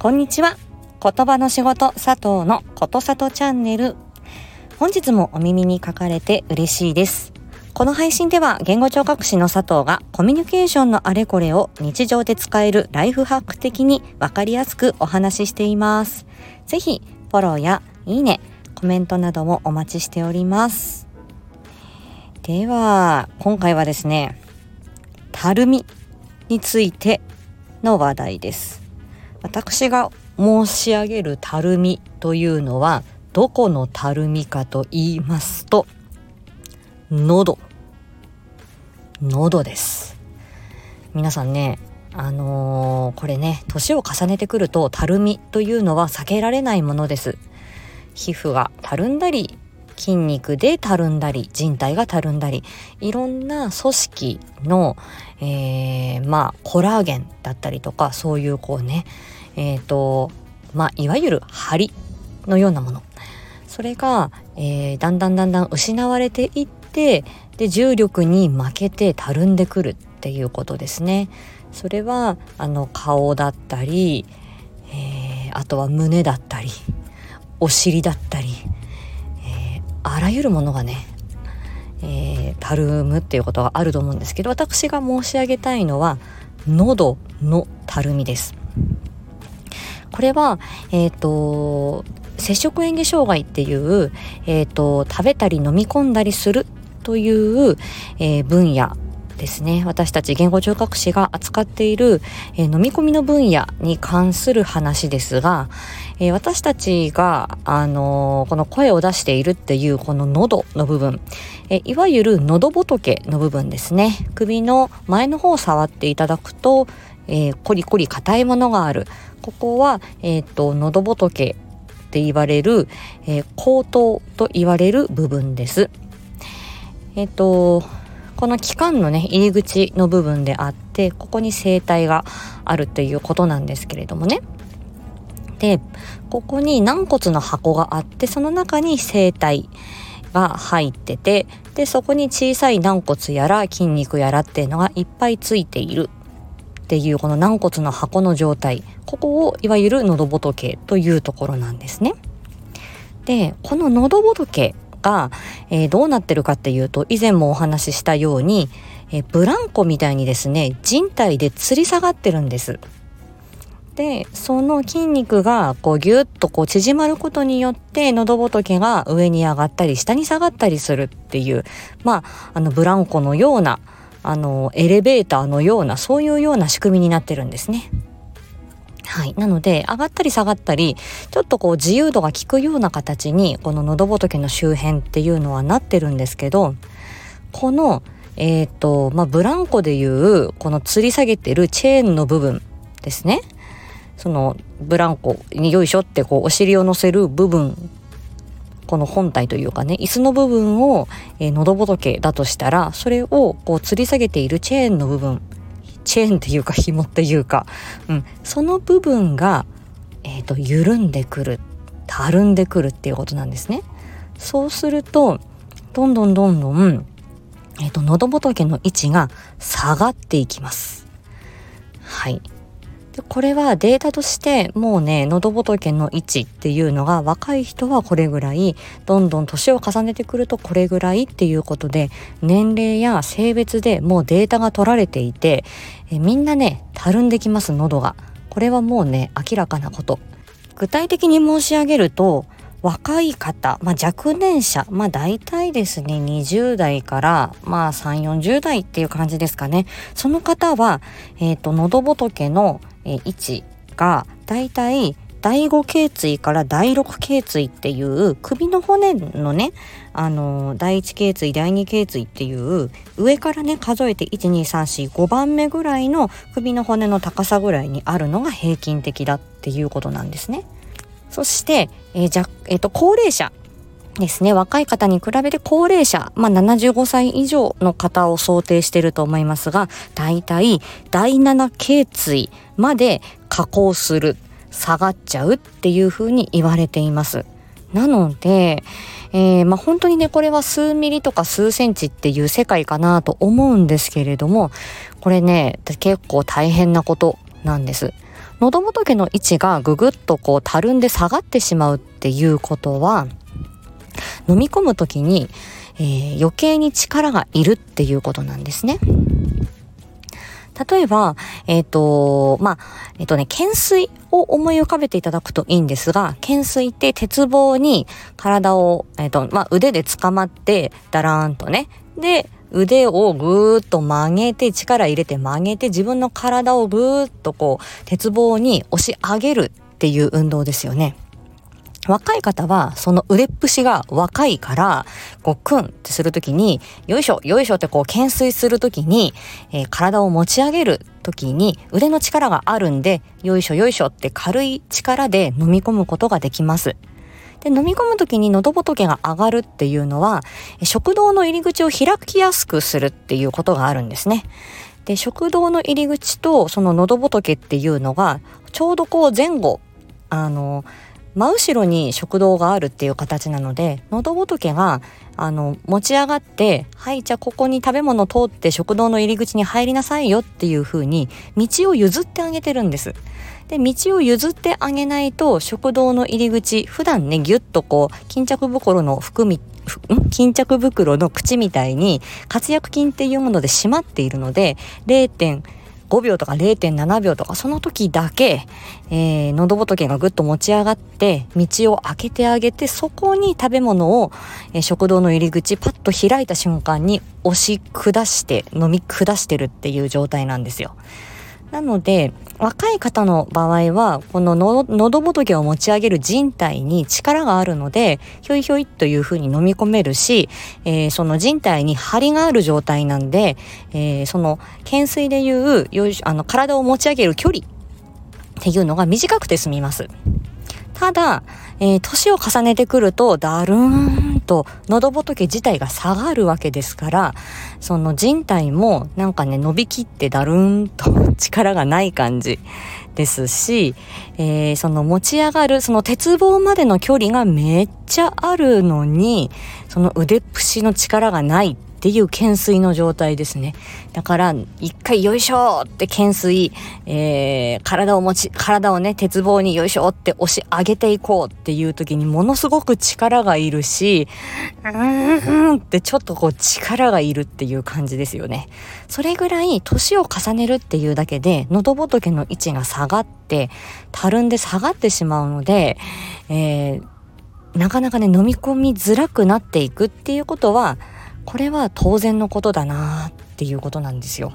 こんにちは。言葉の仕事佐藤のことさとチャンネル。本日もお耳に書かれて嬉しいです。この配信では言語聴覚士の佐藤がコミュニケーションのあれこれを日常で使えるライフハック的にわかりやすくお話ししています。ぜひフォローやいいね、コメントなどもお待ちしております。では、今回はですね、たるみについての話題です。私が申し上げるたるみというのはどこのたるみかと言いますと喉喉です。皆さんねあのー、これね年を重ねてくるとたるみというのは避けられないものです。皮膚がたるんだり筋肉でたるんだり人体がたるんだりいろんな組織の、えー、まあコラーゲンだったりとかそういうこうねえっ、ー、とまあいわゆる張のようなものそれが、えー、だんだんだんだん失われていってで重力に負けてたるんでくるっていうことですね。それはあの顔だったり、えー、あとは胸だったりお尻だったりあらゆるものがね、えー、たるむっていうことがあると思うんですけど私が申し上げたいのは喉のたるみです。これは、えっ、ー、と摂食嚥下障害っていう、えーと、食べたり飲み込んだりするという、えー、分野ですね。私たち言語聴覚士が扱っている、え、飲み込みの分野に関する話ですが、え、私たちが、あの、この声を出しているっていうこの喉の部分、えいわゆる喉仏の部分ですね。首の前の方を触っていただくと、えコリコリ硬いものがある。ここは、えっと喉仏って言われる、え口頭と言われる部分です。えっとこの気管のね入り口の部分であってここに声帯があるっていうことなんですけれどもねでここに軟骨の箱があってその中に声帯が入っててでそこに小さい軟骨やら筋肉やらっていうのがいっぱいついているっていうこの軟骨の箱の状態ここをいわゆる喉仏というところなんですね。でこの喉仏が、えー、どうなってるかっていうと以前もお話ししたように、えー、ブランコみたいにですね人体で吊り下がってるんです。でその筋肉がこうギュッとこう縮まることによって喉仏が上に上がったり下に下がったりするっていうまああのブランコのようなあのエレベーターのようなそういうような仕組みになってるんですね。はい。なので、上がったり下がったり、ちょっとこう自由度が効くような形に、この喉仏の周辺っていうのはなってるんですけど、この、えっ、ー、と、まあ、ブランコでいう、この吊り下げてるチェーンの部分ですね。その、ブランコによいしょってこう、お尻を乗せる部分この本体というかね椅子の部分を、えー、喉仏だとしたらそれをこう吊り下げているチェーンの部分チェーンっていうか紐っていうか、うん、その部分が、えーと、緩んでくるたるんでくるっていうことなんですね。そうするとどんどんどんどん、えーと、喉仏の位置が下がっていきます。はい。これはデータとしてもうね喉仏の位置っていうのが若い人はこれぐらいどんどん年を重ねてくるとこれぐらいっていうことで年齢や性別でもうデータが取られていてえみんなねたるんできます喉がこれはもうね明らかなこと具体的に申し上げると若い方、まあ、若年者、まあ大体ですね、20代からまあ3、40代っていう感じですかね。その方は、えっ、ー、と、喉仏の、え、位置が大体第5頸椎から第6頸椎っていう首の骨のね、あのー、第1頸椎、第2頸椎っていう上からね、数えて1、2、3、4、5番目ぐらいの首の骨の高さぐらいにあるのが平均的だっていうことなんですね。そして、えー、じゃ、えっ、ー、と、高齢者ですね。若い方に比べて高齢者、まあ、75歳以上の方を想定していると思いますが、だいい第7頸椎まで下降する、下がっちゃうっていうふうに言われています。なので、えー、まあ、本当にね、これは数ミリとか数センチっていう世界かなと思うんですけれども、これね、結構大変なことなんです。喉仏の位置がぐぐっとこうたるんで下がってしまうっていうことは飲み込む時に、えー、余計に力がいるっていうことなんですね。例えば、えっ、ー、と、まあ、えっ、ー、とね、懸垂を思い浮かべていただくといいんですが、懸垂って鉄棒に体を、えっ、ー、と、まあ、腕で捕まって、だらーんとね。で、腕をぐーっと曲げて、力入れて曲げて、自分の体をぐーっとこう、鉄棒に押し上げるっていう運動ですよね。若い方は、その腕っぷしが若いから、こう、クンってするときに、よいしょ、よいしょってこう、懸垂するときに、えー、体を持ち上げるときに、腕の力があるんで、よいしょ、よいしょって軽い力で飲み込むことができます。で、飲み込むときに喉仏が上がるっていうのは、食道の入り口を開きやすくするっていうことがあるんですね。で、食道の入り口とその喉仏っていうのが、ちょうどこう前後、あの、真後ろに食道があるっていう形なので喉仏があの持ち上がってはいじゃあここに食べ物通って食道の入り口に入りなさいよっていう風に道を譲ってあげてるんです。で道を譲ってあげないと食道の入り口普段ねギュッとこう巾着袋の含み巾着袋の口みたいに活躍筋っていうもので締まっているので0.5 5秒とか0.7秒とかその時だけ、えー、喉仏がぐっと持ち上がって道を開けてあげてそこに食べ物を、えー、食堂の入り口パッと開いた瞬間に押し下して飲み下してるっていう状態なんですよ。なので、若い方の場合は、この喉仏を持ち上げる人体に力があるので、ひょいひょいというふうに飲み込めるし、えー、その人体に張りがある状態なんで、えー、その懸垂でいうあの体を持ち上げる距離っていうのが短くて済みます。ただ、えー、年を重ねてくると、だるーんと喉仏自体が下がるわけですから、その人体もなんかね、伸びきってだるーんと力がない感じですし、えー、その持ち上がる、その鉄棒までの距離がめっちゃあるのに、その腕っぷしの力がないっっていう懸垂の状態ですね。だから、一回よいしょって懸垂、えー、体を持ち、体をね、鉄棒によいしょって押し上げていこうっていう時にものすごく力がいるし、うーんってちょっとこう力がいるっていう感じですよね。それぐらい年を重ねるっていうだけで、喉仏の位置が下がって、たるんで下がってしまうので、えーなかなかね飲み込みづらくなっていくっていうことはこれは当然のことだなっていうことなんですよ。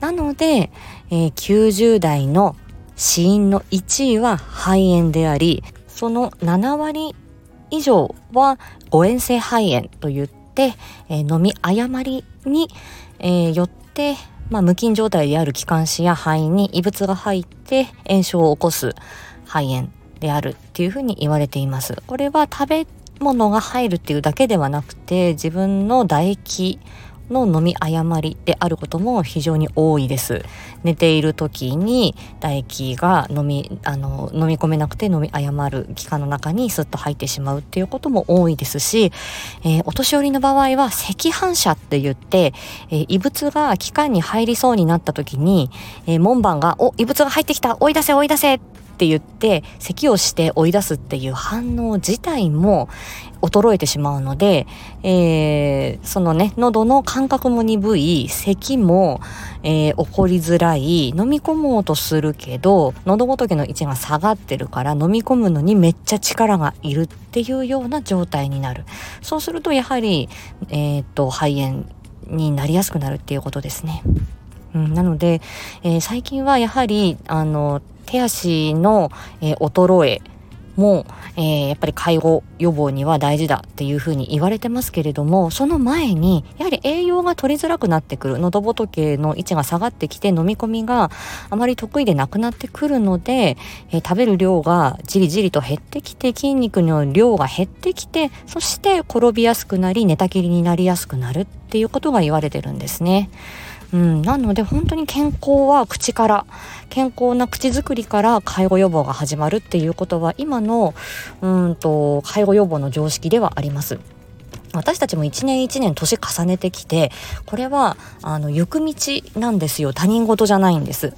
なので、えー、90代の死因の1位は肺炎であり、その7割以上は誤嚥性肺炎といって、えー、飲み誤りに、えー、よって、まあ、無菌状態である気管支や肺に異物が入って炎症を起こす肺炎であるっていうふうに言われています。これは食べ物が入るっていうだけではなくて自分の唾液の飲み誤りであることも非常に多いです。寝ている時に唾液が飲み、あの、飲み込めなくて飲み誤る気管の中にスッと入ってしまうっていうことも多いですし、えー、お年寄りの場合は赤反射って言って、えー、異物が気管に入りそうになった時に、えー、門番が、お、異物が入ってきた追い出せ追い出せって言って咳をして追い出すっていう反応自体も衰えてしまうので、えー、そのね喉の感覚も鈍い咳も、えー、起こりづらい飲み込もうとするけど喉仏の位置が下がってるから飲み込むのにめっちゃ力がいるっていうような状態になるそうするとやはり、えー、っと肺炎になりやすくなるっていうことですね。うん、なので、えー、最近はやはりあの手足の、えー、衰えも、えー、やっぱり介護予防には大事だっていうふうに言われてますけれどもその前にやはり栄養が取りづらくなってくる喉仏の位置が下がってきて飲み込みがあまり得意でなくなってくるので、えー、食べる量がじりじりと減ってきて筋肉の量が減ってきてそして転びやすくなり寝たきりになりやすくなるっていうことが言われてるんですね。うん、なので本当に健康は口から健康な口づくりから介護予防が始まるっていうことは今のうんと介護予防の常識ではあります。私たちも一年一年年重ねてきてこれはあの行く道なんですよ他人事じゃないんです。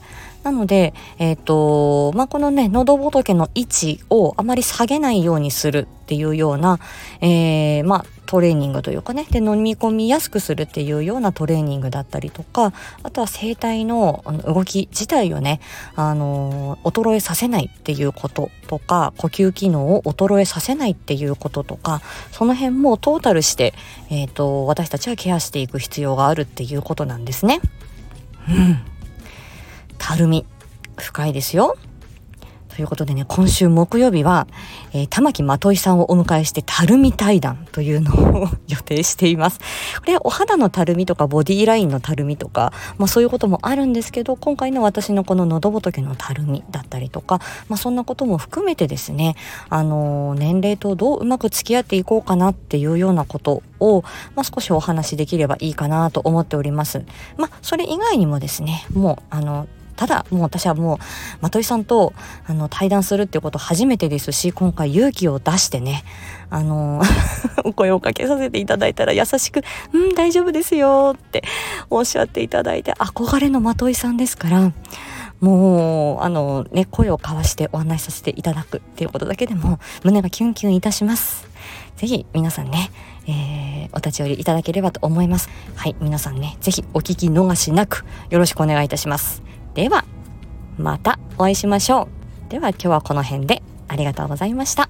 なので、えっ、ー、と、まあ、このね、喉仏の位置をあまり下げないようにするっていうような、えー、まあ、トレーニングというかねで飲み込みやすくするっていうようなトレーニングだったりとかあとは声帯の動き自体をね、あの衰えさせないっていうこととか呼吸機能を衰えさせないっていうこととかその辺もトータルして、えーと、私たちはケアしていく必要があるっていうことなんですね。うん。たるみ深いですよ。ということでね、今週木曜日は、えー、玉木まといさんをお迎えして、たるみ対談というのを予定しています。これはお肌のたるみとか、ボディーラインのたるみとか、まあそういうこともあるんですけど、今回の私のこの喉仏のたるみだったりとか、まあそんなことも含めてですね、あのー、年齢とどううまく付き合っていこうかなっていうようなことを、まあ少しお話しできればいいかなと思っております。まあそれ以外にもですね、もう、あの、ただもう私はもうまといさんとあの対談するっていうこと初めてですし今回勇気を出してねあの お声をかけさせていただいたら優しく「うん大丈夫ですよ」っておっしゃっていただいて憧れのまといさんですからもうあのね声を交わしてお話しさせていただくっていうことだけでも胸がキュンキュンいたします。ぜひ皆さんね、えー、お立ち寄りいただければと思います。はい、皆さんね、ぜひお聞き逃しなくよろしくお願いいたします。ではまたお会いしましょうでは今日はこの辺でありがとうございました。